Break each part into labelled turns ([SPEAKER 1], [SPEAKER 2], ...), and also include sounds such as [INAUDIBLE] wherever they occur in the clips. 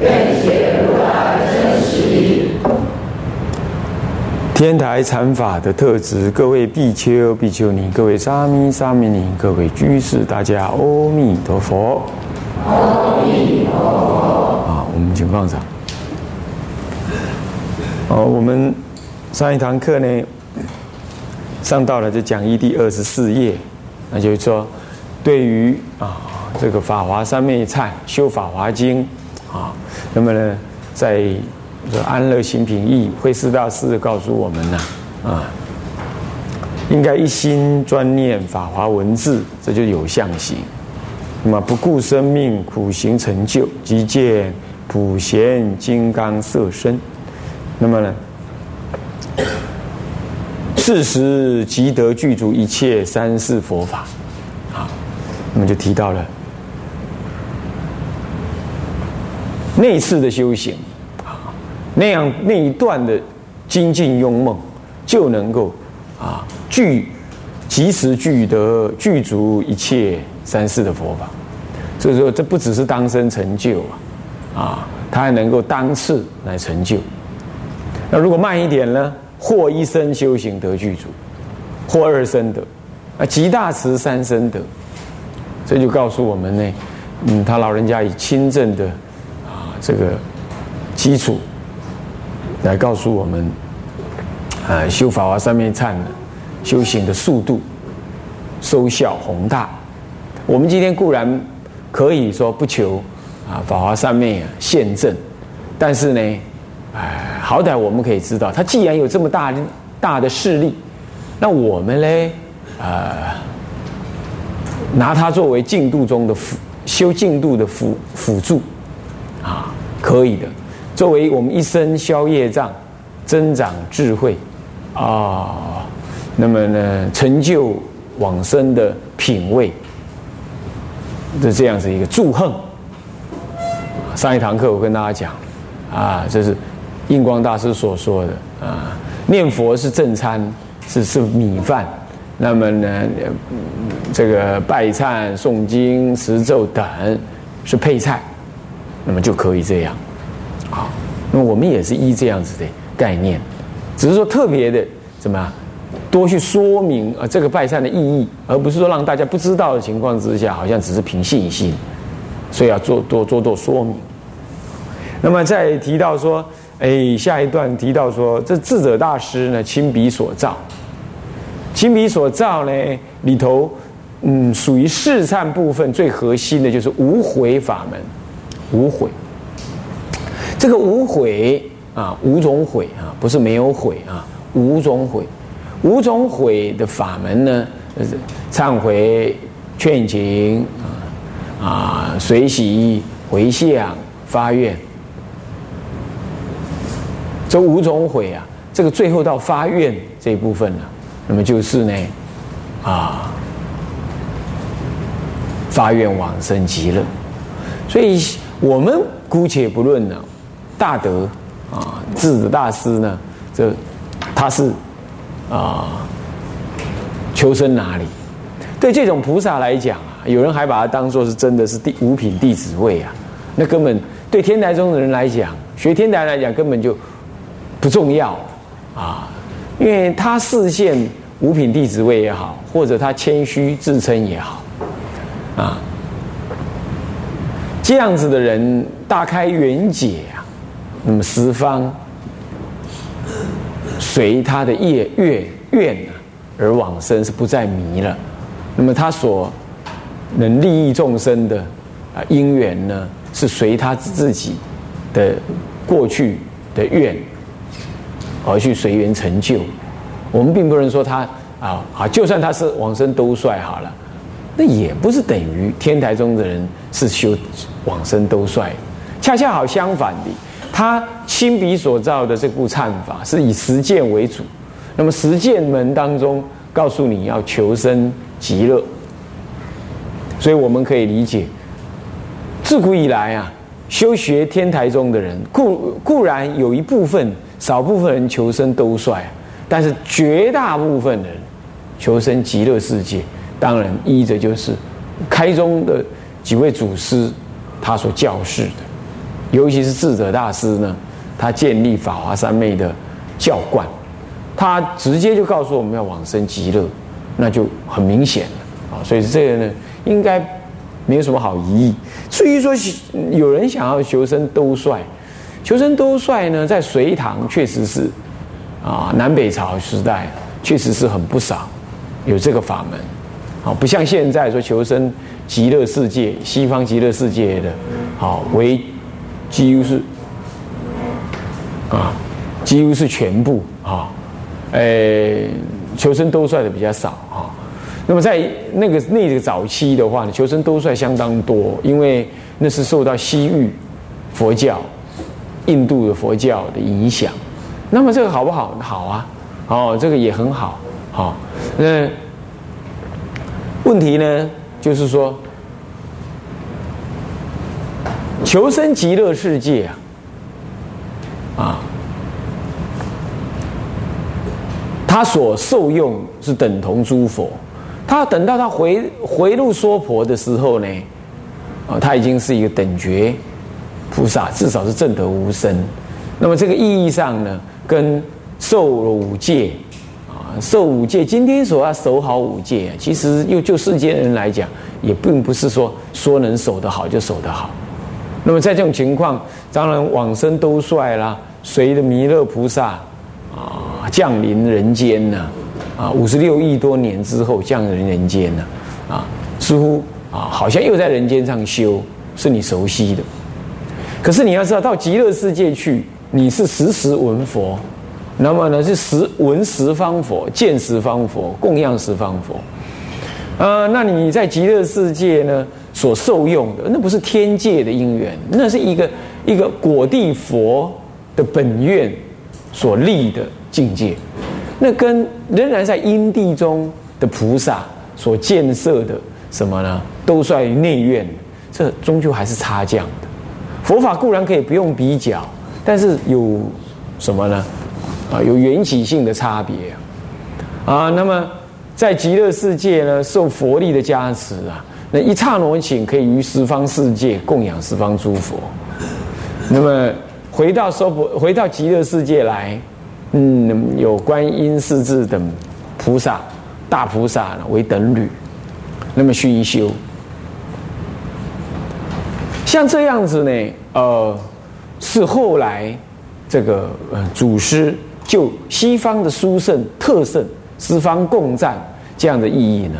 [SPEAKER 1] 愿解如来真实义。
[SPEAKER 2] 天台禅法的特质，各位比丘、比丘尼，各位沙弥、沙弥尼，各位居士，大家阿弥陀佛。
[SPEAKER 1] 阿弥陀佛。
[SPEAKER 2] 啊，我们请放上。哦，我们上一堂课呢，上到了这讲义第二十四页，那就是说，对于啊这个法华三昧忏修法华经啊，那么呢，在这安乐行品义慧师大师告诉我们呢，啊，应该一心专念法华文字，这就有相行。那么不顾生命苦行成就，即见普贤金刚色身。那么呢，事实即得具足一切三世佛法。啊，那么就提到了内次的修行，啊，那样那一段的精进用梦，就能够啊具及时具得具足一切。三世的佛法，所以说这不只是当生成就啊，啊，他还能够当次来成就。那如果慢一点呢？或一生修行得具足，或二生得，啊，极大慈三生得。这就告诉我们呢，嗯，他老人家以亲政的这个基础来告诉我们，啊，修法华三昧忏的修行的速度、收效宏大。我们今天固然可以说不求啊法华三昧啊现证，但是呢，哎，好歹我们可以知道，他既然有这么大大的势力，那我们呢，呃，拿它作为进度中的辅修进度的辅辅助啊，可以的，作为我们一生消业障、增长智慧啊，那么呢，成就往生的品位。是这样子一个祝贺。上一堂课我跟大家讲，啊，这是印光大师所说的啊，念佛是正餐，是是米饭，那么呢，这个拜忏、诵经、持咒等是配菜，那么就可以这样。好，那么我们也是依这样子的概念，只是说特别的怎么样？多去说明啊这个拜忏的意义，而不是说让大家不知道的情况之下，好像只是凭信心，所以要做多做多说明。那么再提到说，哎，下一段提到说，这智者大师呢亲笔所造，亲笔所造呢里头，嗯，属于试忏部分最核心的就是无悔法门，无悔。这个无悔啊，五种悔啊，不是没有悔啊，五种悔。五种悔的法门呢，是忏悔、劝请啊啊随喜、回向、发愿。这五种悔啊，这个最后到发愿这一部分呢，那么就是呢啊发愿往生极乐。所以我们姑且不论呢，大德啊智者大师呢，这他是。啊，求生哪里？对这种菩萨来讲啊，有人还把它当做是真的是第五品弟子位啊，那根本对天台宗的人来讲，学天台来讲根本就不重要啊，因为他视现五品弟子位也好，或者他谦虚自称也好，啊，这样子的人大开圆解啊，那么十方。随他的业愿愿而往生，是不再迷了。那么他所能利益众生的啊因缘呢，是随他自己的过去的愿而去随缘成就。我们并不能说他啊啊，就算他是往生都帅好了，那也不是等于天台中的人是修往生都帅。恰恰好相反的，他亲笔所造的这部忏法是以实践为主。那么实践门当中告诉你要求生极乐，所以我们可以理解，自古以来啊，修学天台宗的人固固然有一部分少部分人求生兜率，但是绝大部分人求生极乐世界。当然依着就是开宗的几位祖师他所教示的，尤其是智者大师呢，他建立法华三昧的教观。他直接就告诉我们要往生极乐，那就很明显了啊！所以这个呢，应该没有什么好疑义。至于说有人想要求生兜率，求生兜率呢，在隋唐确实是啊，南北朝时代确实是很不少有这个法门啊，不像现在说求生极乐世界、西方极乐世界的，好为几乎是啊，几乎是全部啊。诶，求生兜率的比较少哈。那么在那个那个早期的话呢，求生兜率相当多，因为那是受到西域佛教、印度的佛教的影响。那么这个好不好？好啊，哦，这个也很好。好，那问题呢，就是说，求生极乐世界啊，啊。他所受用是等同诸佛，他等到他回回路娑婆的时候呢，啊，他已经是一个等觉菩萨，至少是正德无生。那么这个意义上呢，跟受了五戒，受五戒，今天所要守好五戒，其实又就世间人来讲，也并不是说说能守得好就守得好。那么在这种情况，当然往生都帅啦，随着弥勒菩萨。啊，降临人间呢，啊，五十六亿多年之后降临人间呢，啊，似乎啊，好像又在人间上修，是你熟悉的。可是你要知道，到极乐世界去，你是时时闻佛，那么呢是十闻十方佛，见十方佛，供养十方佛。呃，那你在极乐世界呢所受用的，那不是天界的因缘，那是一个一个果地佛的本愿。所立的境界，那跟仍然在因地中的菩萨所建设的什么呢？都算于内院，这终究还是差将的。佛法固然可以不用比较，但是有什么呢？啊，有缘起性的差别啊。啊，那么在极乐世界呢，受佛力的加持啊，那一刹那顷可以于十方世界供养十方诸佛。那么。回到娑婆，回到极乐世界来，嗯，有观音、世智等菩萨、大菩萨为等侣，那么熏修。像这样子呢，呃，是后来这个呃祖师就西方的殊胜特胜、十方共赞这样的意义呢，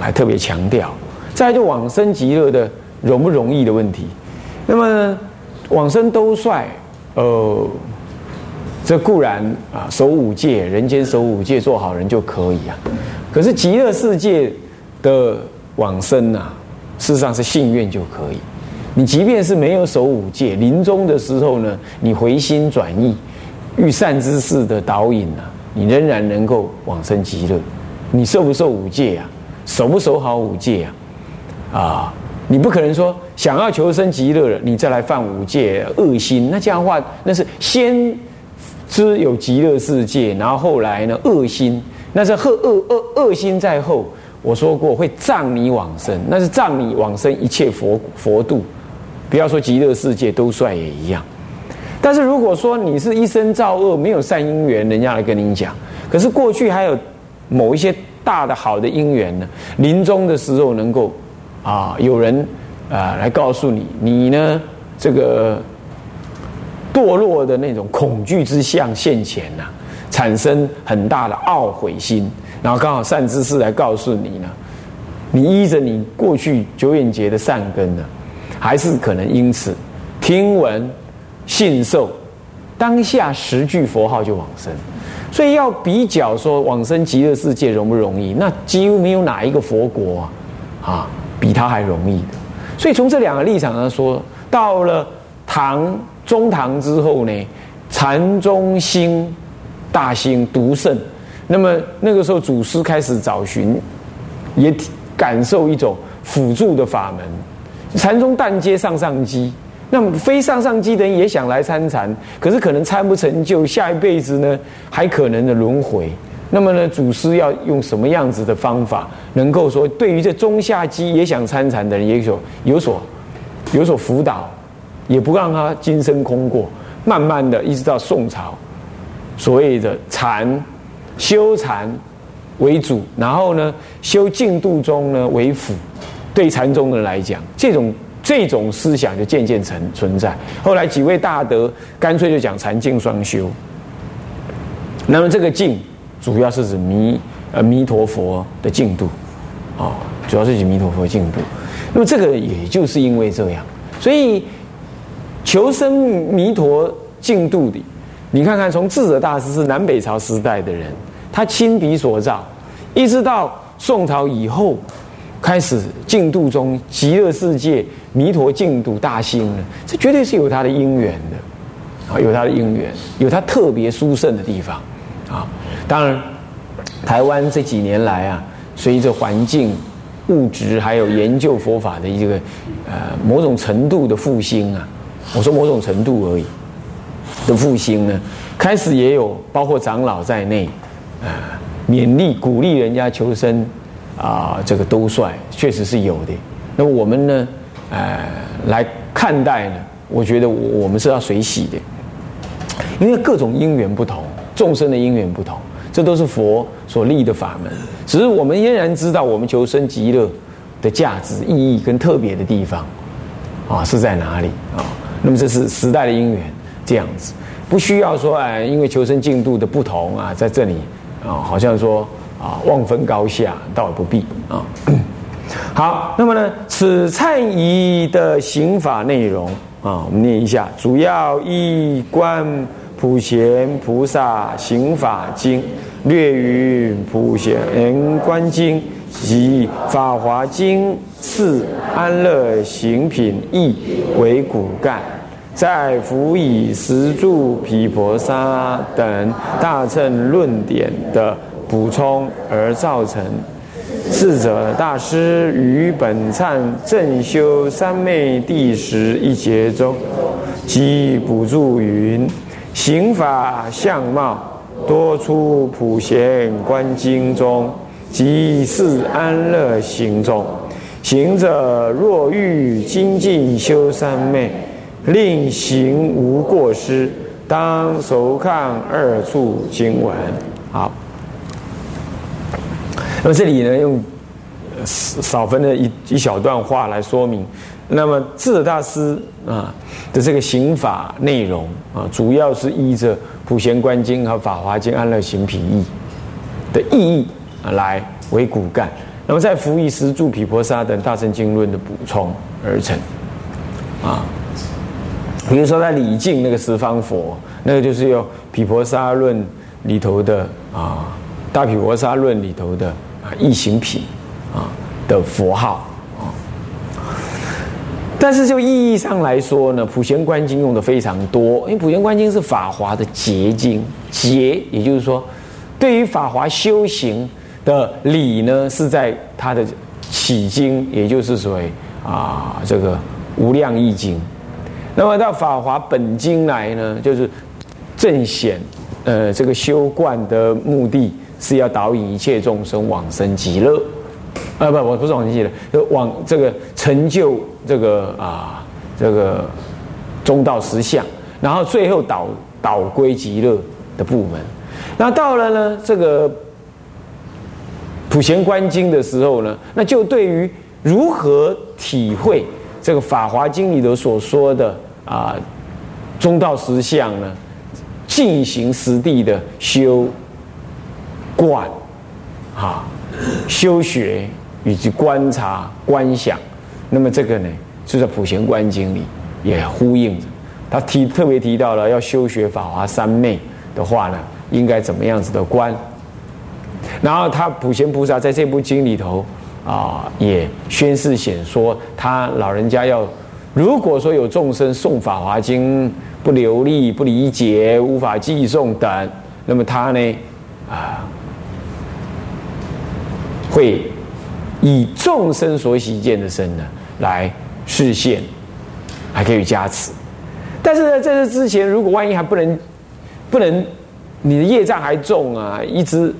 [SPEAKER 2] 来特别强调。再就往生极乐的容不容易的问题，那么往生都率。呃，这固然啊，守五戒，人间守五戒，做好人就可以啊。可是极乐世界的往生啊，事实上是信愿就可以。你即便是没有守五戒，临终的时候呢，你回心转意，御善知事的导引啊，你仍然能够往生极乐。你受不受五戒啊？守不守好五戒啊？啊？你不可能说想要求生极乐了，你再来犯五戒恶心。那这样的话，那是先知有极乐世界，然后后来呢恶心，那是恶恶恶恶心在后。我说过会障你往生，那是障你往生一切佛佛度。不要说极乐世界都帅也一样。但是如果说你是一生造恶，没有善因缘，人家来跟你讲，可是过去还有某一些大的好的因缘呢，临终的时候能够。啊，有人啊来告诉你，你呢这个堕落的那种恐惧之相现前呐，产生很大的懊悔心，然后刚好善知识来告诉你呢，你依着你过去久远劫的善根呢，还是可能因此听闻信受当下十句佛号就往生，所以要比较说往生极乐世界容不容易？那几乎没有哪一个佛国啊啊。比他还容易的，所以从这两个立场上说，到了唐中唐之后呢，禅宗兴大兴独盛，那么那个时候祖师开始找寻，也感受一种辅助的法门。禅宗但接上上机，那么非上上机的人也想来参禅，可是可能参不成就，下一辈子呢还可能的轮回。那么呢，祖师要用什么样子的方法，能够说对于这中下机也想参禅的人，也有有所有所辅导，也不让他今生空过。慢慢的，一直到宋朝，所谓的禅修禅为主，然后呢修净度中呢为辅。对禅宗的人来讲，这种这种思想就渐渐存存在。后来几位大德干脆就讲禅净双修。那么这个净。主要是指弥呃弥陀佛的净土，啊，主要是指弥陀佛净土。那么这个也就是因为这样，所以求生弥陀净土的，你看看从智者大师是南北朝时代的人，他亲笔所造，一直到宋朝以后，开始净度中极乐世界弥陀净土大兴了，这绝对是有他的因缘的，啊，有他的因缘，有他特别殊胜的地方，啊。当然，台湾这几年来啊，随着环境、物质还有研究佛法的一个呃某种程度的复兴啊，我说某种程度而已的复兴呢，开始也有包括长老在内啊，勉励鼓励人家求生啊，这个兜率确实是有的。那么我们呢，呃，来看待呢，我觉得我们是要随喜的，因为各种因缘不同，众生的因缘不同。这都是佛所立的法门，只是我们依然知道我们求生极乐的价值、意义跟特别的地方啊是在哪里啊？那么这是时代的因缘这样子，不需要说哎，因为求生进度的不同啊，在这里啊，好像说啊望分高下，倒也不必啊。好，那么呢，此忏仪的刑法内容啊，我们念一下，主要一观。普贤菩萨行法经略于普贤观经及法华经次安乐行品义为骨干，再辅以十住毗婆沙等大乘论点的补充而造成。智者大师于本忏正修三昧第十一节中，即补助云。行法相貌多出普贤观经中，即是安乐行中。行者若欲精进修三昧，令行无过失，当熟看二处经文。好，[LAUGHS] 那么这里呢，用少分的一一小段话来说明。那么智者大师啊的这个刑法内容啊，主要是依着普贤观经和法华经安乐行品义的意义啊来为骨干，那么再辅以十住毗婆沙等大乘经论的补充而成啊。比如说在礼敬那个十方佛，那个就是用毗婆沙论里头的啊大毗婆沙论里头的啊异行品啊的佛号啊。但是就意义上来说呢，《普贤观经》用的非常多，因为《普贤观经》是法华的结经，结也就是说，对于法华修行的理呢，是在它的起经，也就是所谓啊这个无量易经。那么到法华本经来呢，就是正显呃这个修观的目的是要导引一切众生往生极乐。啊不，我不是往生极乐，就往这个成就这个啊这个中道实相，然后最后导导归极乐的部门。那到了呢这个普贤观经的时候呢，那就对于如何体会这个法华经里头所说的啊中道实相呢，进行实地的修观啊。修学以及观察观想，那么这个呢，就在《普贤观经》里也呼应着。他提特别提到了要修学法华三昧的话呢，应该怎么样子的观？然后他普贤菩萨在这部经里头啊，也宣示显说，他老人家要如果说有众生诵《法华经》不流利、不理解、无法记诵等，那么他呢，啊，会以众生所喜见的身呢来示现，还可以加持。但是呢，在这之前，如果万一还不能不能，你的业障还重啊，一直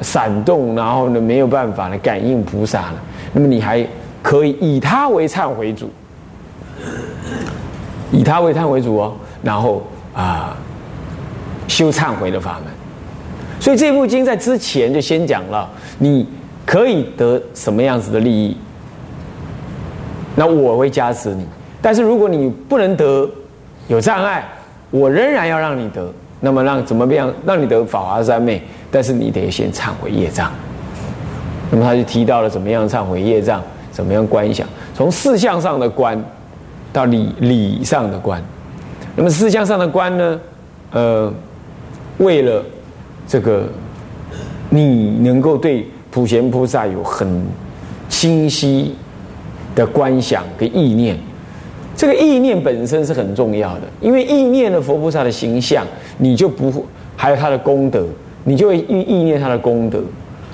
[SPEAKER 2] 闪动，然后呢没有办法呢感应菩萨了，那么你还可以以他为忏悔主。以他为忏悔主哦，然后啊，修忏悔的法门。所以这部经在之前就先讲了，你可以得什么样子的利益，那我会加持你。但是如果你不能得，有障碍，我仍然要让你得。那么让怎么样让你得法华三昧？但是你得先忏悔业障。那么他就提到了怎么样忏悔业障，怎么样观想，从四项上的观。到理理上的观，那么四相上的观呢？呃，为了这个，你能够对普贤菩萨有很清晰的观想跟意念，这个意念本身是很重要的，因为意念了佛菩萨的形象，你就不会还有他的功德，你就会意意念他的功德，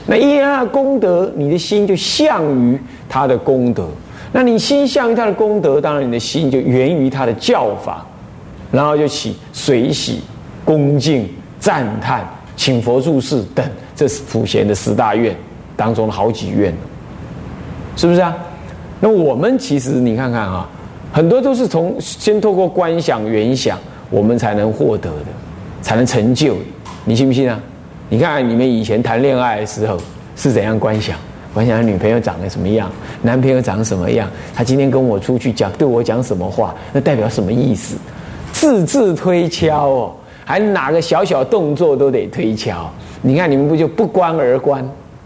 [SPEAKER 2] 那意念他的功德，你的心就向于他的功德。那你心向于他的功德，当然你的心就源于他的教法，然后就起随喜、恭敬、赞叹、请佛注释等，这是普贤的十大愿当中的好几愿，是不是啊？那我们其实你看看啊，很多都是从先透过观想、缘想，我们才能获得的，才能成就。你信不信啊？你看你们以前谈恋爱的时候是怎样观想？观想女朋友长得什么样，男朋友长什么样？他今天跟我出去讲，对我讲什么话？那代表什么意思？字字推敲哦，还哪个小小动作都得推敲。你看你们不就不观而观，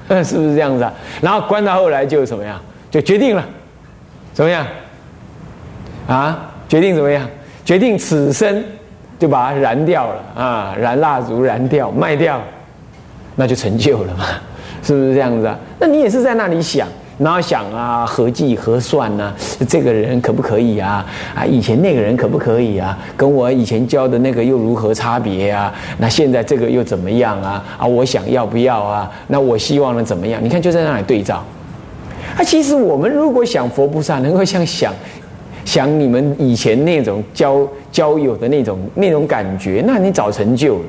[SPEAKER 2] [LAUGHS] 是不是这样子啊？然后关到后来就怎么样？就决定了，怎么样？啊，决定怎么样？决定此生就把它燃掉了啊，燃蜡烛燃掉卖掉，那就成就了嘛。是不是这样子啊？那你也是在那里想，然后想啊，合计核算呢？这个人可不可以啊？啊，以前那个人可不可以啊？跟我以前教的那个又如何差别啊？那现在这个又怎么样啊？啊，我想要不要啊？那我希望呢怎么样？你看就在那里对照。啊，其实我们如果想佛菩萨能够像想想你们以前那种交交友的那种那种感觉，那你早成就了。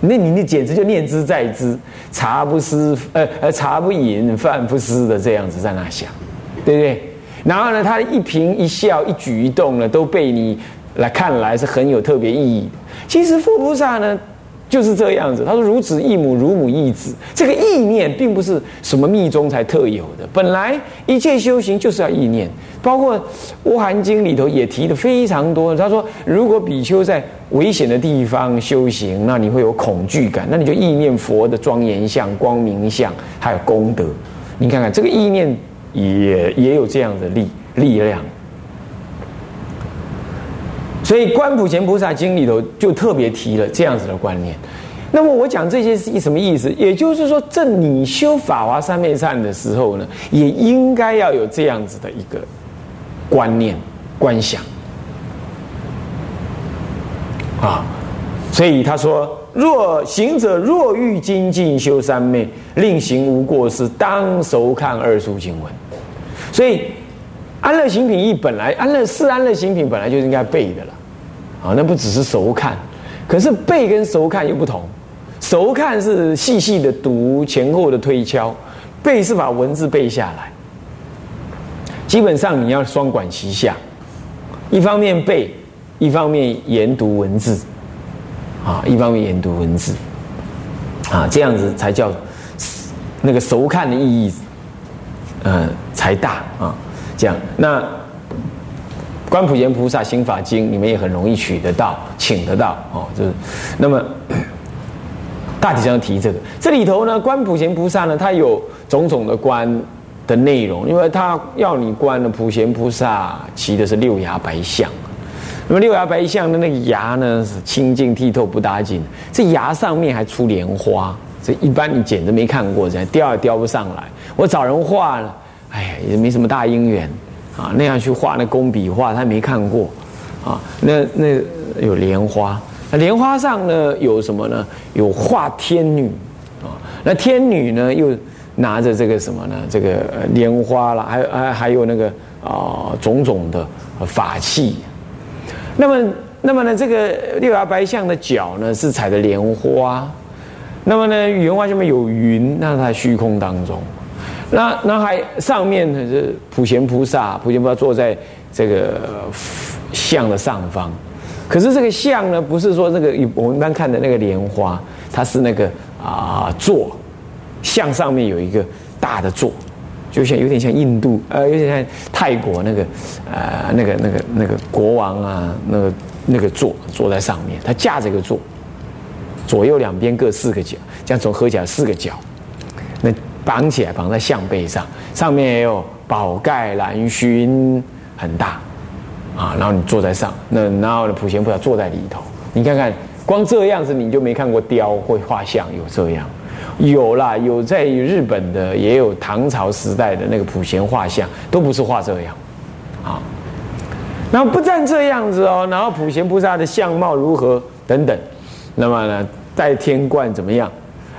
[SPEAKER 2] 那你你简直就念之在之，茶不思呃呃茶不饮饭不思的这样子在那想，对不对？然后呢，他的一颦一笑一举一动呢，都被你来看来是很有特别意义。其实佛菩萨呢。就是这样子，他说：“如子忆母，如母忆子。”这个意念并不是什么密宗才特有的，本来一切修行就是要意念。包括《乌含经》里头也提的非常多。他说：“如果比丘在危险的地方修行，那你会有恐惧感，那你就意念佛的庄严相、光明相，还有功德。你看看这个意念也也有这样的力力量。”所以《观普贤菩萨经》里头就特别提了这样子的观念。那么我讲这些是什么意思？也就是说，正你修法华三昧善的时候呢，也应该要有这样子的一个观念、观想啊。所以他说：“若行者若欲精进修三昧，令行无过失，当熟看二书经文。”所以安乐行品一本来安乐四安乐行品本来就应该背的了。啊，那不只是熟看，可是背跟熟看又不同。熟看是细细的读前后的推敲，背是把文字背下来。基本上你要双管齐下，一方面背，一方面研读文字，啊，一方面研读文字，啊，这样子才叫那个熟看的意义，嗯，才大啊。这样那。观普贤菩萨心法经，你们也很容易取得到、请得到哦。就是，那么 [COUGHS] 大体上提这个，这里头呢，观普贤菩萨呢，他有种种的观的内容，因为他要你观的普贤菩萨骑的是六牙白象，那么六牙白象的那个牙呢是清净剔透不打紧，这牙上面还出莲花，这一般你简直没看过，这样雕也雕不上来。我找人画了，哎呀，也没什么大因缘。啊，那样去画那工笔画，他没看过啊。那那有莲花，那莲花上呢有什么呢？有画天女啊。那天女呢又拿着这个什么呢？这个莲花了，还还还有那个啊种种的法器。那么那么呢，这个六牙白象的脚呢是踩的莲花。那么呢，莲花下面有云，那在虚空当中。那那还上面呢是普贤菩萨，普贤菩萨坐在这个像的上方。可是这个像呢，不是说这个我们一般看的那个莲花，它是那个啊座，像上面有一个大的座，就像有点像印度呃，有点像泰国那个呃那个那个那个国王啊，那个那个座坐在上面，他架着一个座。左右两边各四个角，这样总合起来四个角，那绑起来绑在象背上，上面也有宝盖蓝熏，很大啊。然后你坐在上，那然后呢，普贤菩萨坐在里头。你看看，光这样子你就没看过雕会画像有这样，有啦，有在日本的，也有唐朝时代的那个普贤画像，都不是画这样啊。然后不但这样子哦，然后普贤菩萨的相貌如何等等，那么呢？戴天冠怎么样？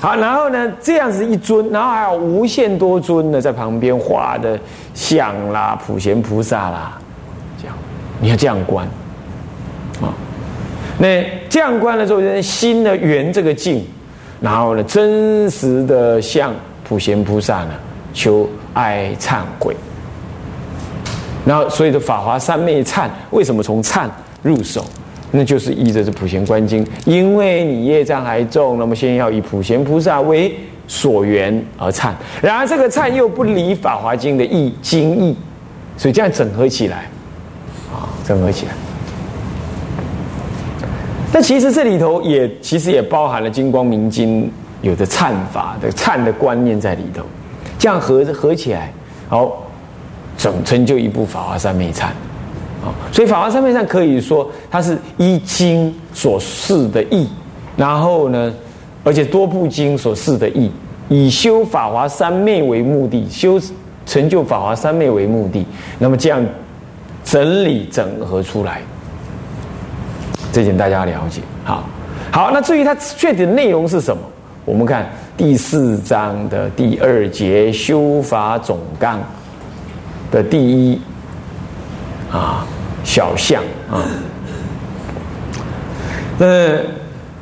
[SPEAKER 2] 好，然后呢，这样子一尊，然后还有无限多尊的在旁边画的像啦，普贤菩萨啦，这样，你要这样观啊。那这样观的时候，人心呢圆这个镜，然后呢，真实的向普贤菩萨呢求哀忏悔。然后，所以的法华三昧忏，为什么从忏入手？那就是依着这普贤观经，因为你业障还重，那么先要以普贤菩萨为所缘而忏。然而这个忏又不离法华经的意经义，所以这样整合起来，啊，整合起来。那其实这里头也其实也包含了金光明经有的忏法的忏的观念在里头，这样合合起来，好，整成就一部法华三昧忏。啊，所以法华三昧上可以说，它是依经所示的义，然后呢，而且多部经所示的义，以修法华三昧为目的，修成就法华三昧为目的，那么这样整理整合出来，这点大家了解。好，好，那至于它具体的内容是什么，我们看第四章的第二节修法总纲的第一。啊，小象啊，那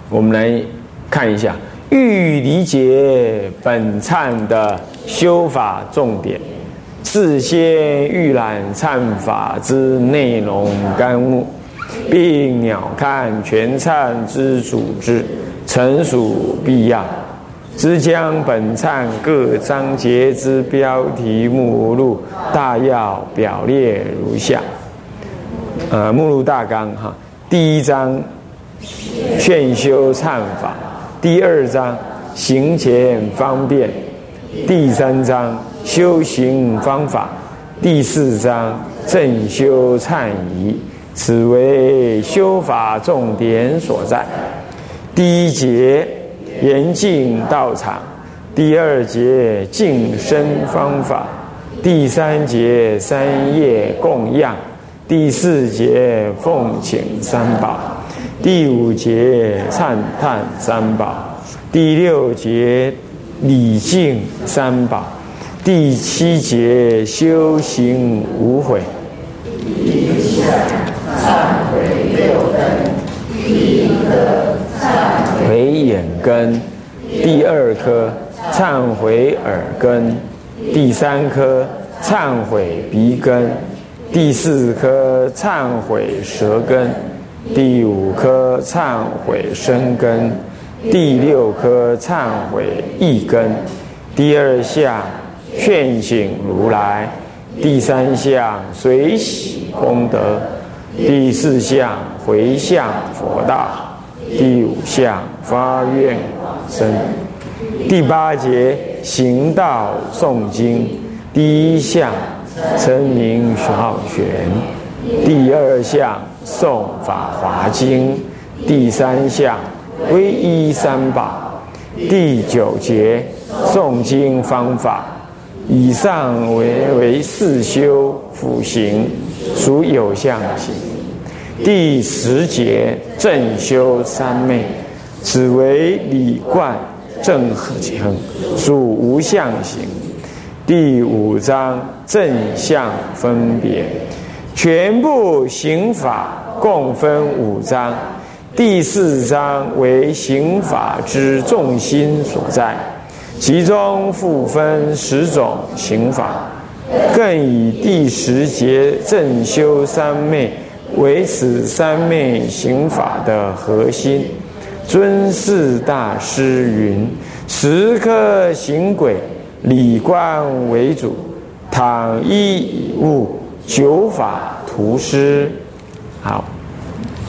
[SPEAKER 2] 我们来看一下，欲理解本忏的修法重点，事先预览忏法之内容干物，并鸟瞰全忏之组织，成属必要。只将本忏各章节之标题目录大要表列如下。呃，目录大纲哈，第一章劝修忏法，第二章行前方便，第三章修行方法，第四章正修忏仪，此为修法重点所在。第一节严禁道场，第二节净身方法，第三节三业供养。第四节奉请三宝，第五节忏叹三宝，第六节礼敬三宝，第七节修行无悔。第一忏悔六根，第一颗忏悔眼根，第二颗忏悔耳根，第三颗忏悔鼻根。第四颗忏悔舌根，第五颗忏悔身根，第六颗忏悔意根。第二项劝醒如来，第三项随喜功德，第四项回向佛道，第五项发愿生。第八节行道诵经，第一项。称名好玄，第二项诵法华经，第三项皈依三宝，第九节诵经方法，以上为为四修辅行，属有相行。第十节正修三昧，此为理观正合行，属无相行。第五章正相分别，全部刑法共分五章，第四章为刑法之重心所在。其中复分十种刑法，更以第十节正修三昧为此三昧刑法的核心。尊释大师云：“十颗行轨，礼观为主；倘一物，九法图施。”好。